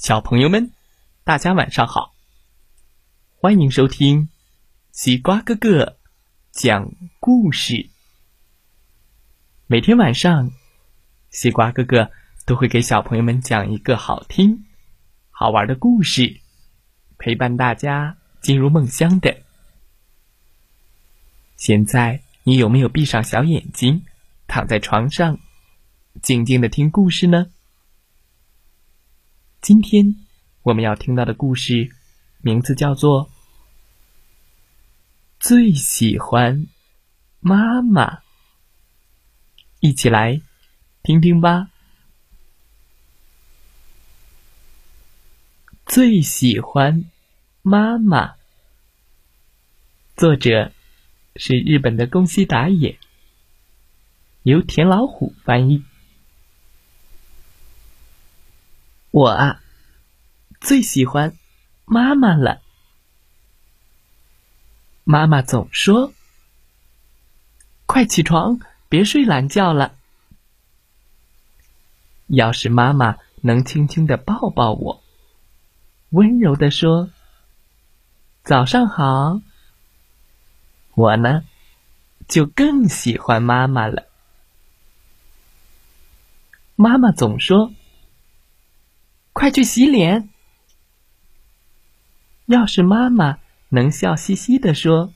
小朋友们，大家晚上好！欢迎收听西瓜哥哥讲故事。每天晚上，西瓜哥哥都会给小朋友们讲一个好听、好玩的故事，陪伴大家进入梦乡的。现在，你有没有闭上小眼睛，躺在床上，静静的听故事呢？今天我们要听到的故事，名字叫做《最喜欢妈妈》。一起来听听吧。最喜欢妈妈，作者是日本的宫西达也，由田老虎翻译。我啊，最喜欢妈妈了。妈妈总说：“快起床，别睡懒觉了。”要是妈妈能轻轻的抱抱我，温柔的说：“早上好。”我呢，就更喜欢妈妈了。妈妈总说。去洗脸！要是妈妈能笑嘻嘻的说：“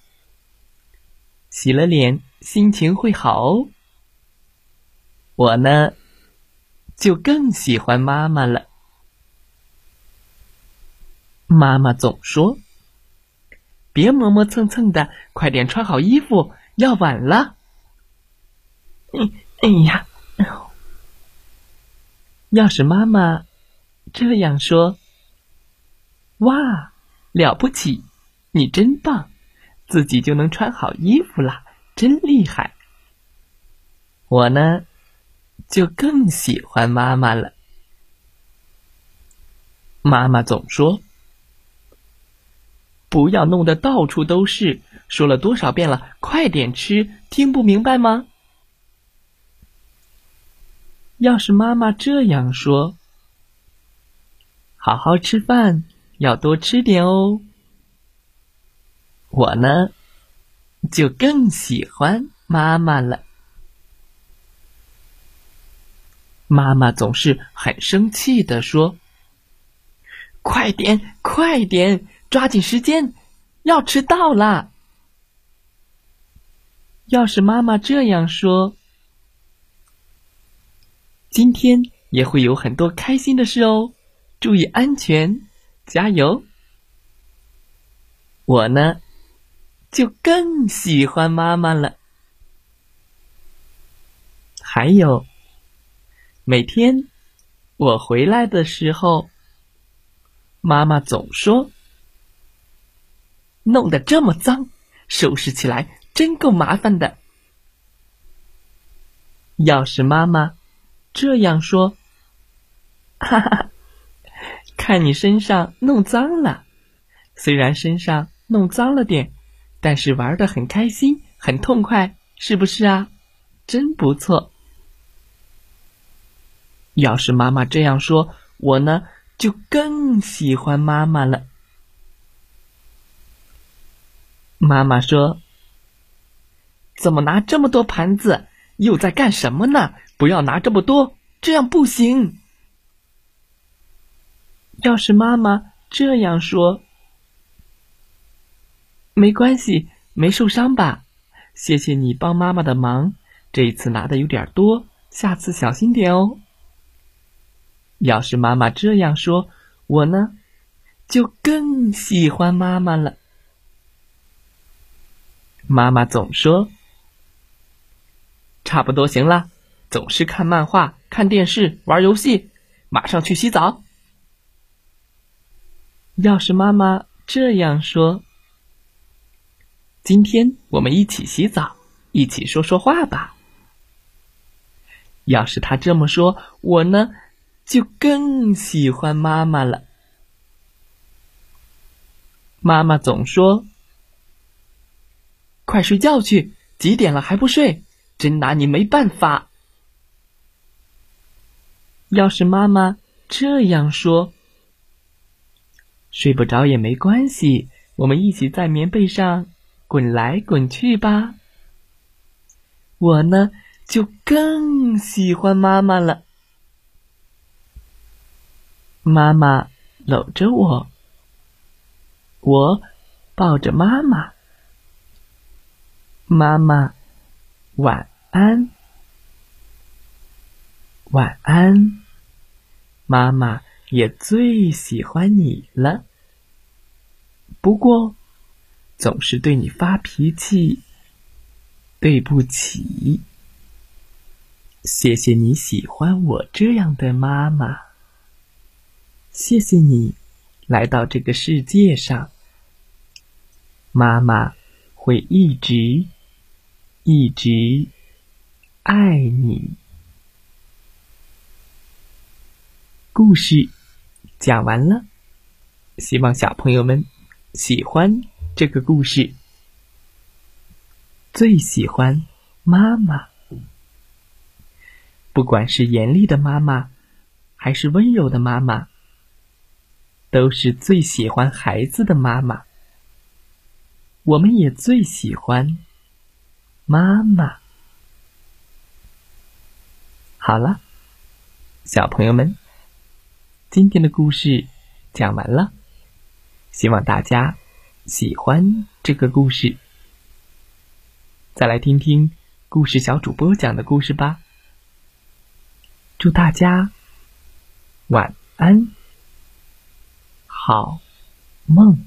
洗了脸，心情会好哦。”我呢，就更喜欢妈妈了。妈妈总说：“别磨磨蹭蹭的，快点穿好衣服，要晚了。”哎哎呀！要是妈妈……这样说，哇，了不起！你真棒，自己就能穿好衣服了，真厉害。我呢，就更喜欢妈妈了。妈妈总说：“不要弄得到处都是。”说了多少遍了，快点吃，听不明白吗？要是妈妈这样说。好好吃饭，要多吃点哦。我呢，就更喜欢妈妈了。妈妈总是很生气的说：“快点，快点，抓紧时间，要迟到啦！”要是妈妈这样说，今天也会有很多开心的事哦。注意安全，加油！我呢，就更喜欢妈妈了。还有，每天我回来的时候，妈妈总说：“弄得这么脏，收拾起来真够麻烦的。”要是妈妈这样说，哈哈。看你身上弄脏了，虽然身上弄脏了点，但是玩的很开心，很痛快，是不是啊？真不错。要是妈妈这样说，我呢就更喜欢妈妈了。妈妈说：“怎么拿这么多盘子？又在干什么呢？不要拿这么多，这样不行。”要是妈妈这样说，没关系，没受伤吧？谢谢你帮妈妈的忙，这一次拿的有点多，下次小心点哦。要是妈妈这样说，我呢，就更喜欢妈妈了。妈妈总说：“差不多行了，总是看漫画、看电视、玩游戏，马上去洗澡。”要是妈妈这样说，今天我们一起洗澡，一起说说话吧。要是她这么说，我呢就更喜欢妈妈了。妈妈总说：“快睡觉去，几点了还不睡？真拿你没办法。”要是妈妈这样说，睡不着也没关系，我们一起在棉被上滚来滚去吧。我呢，就更喜欢妈妈了。妈妈搂着我，我抱着妈妈。妈妈，晚安，晚安。妈妈也最喜欢你了，不过总是对你发脾气。对不起，谢谢你喜欢我这样的妈妈。谢谢你来到这个世界上，妈妈会一直一直爱你。故事讲完了，希望小朋友们喜欢这个故事。最喜欢妈妈，不管是严厉的妈妈，还是温柔的妈妈，都是最喜欢孩子的妈妈。我们也最喜欢妈妈。好了，小朋友们，今天的故事讲完了，希望大家喜欢这个故事。再来听听故事小主播讲的故事吧。祝大家晚安，好梦。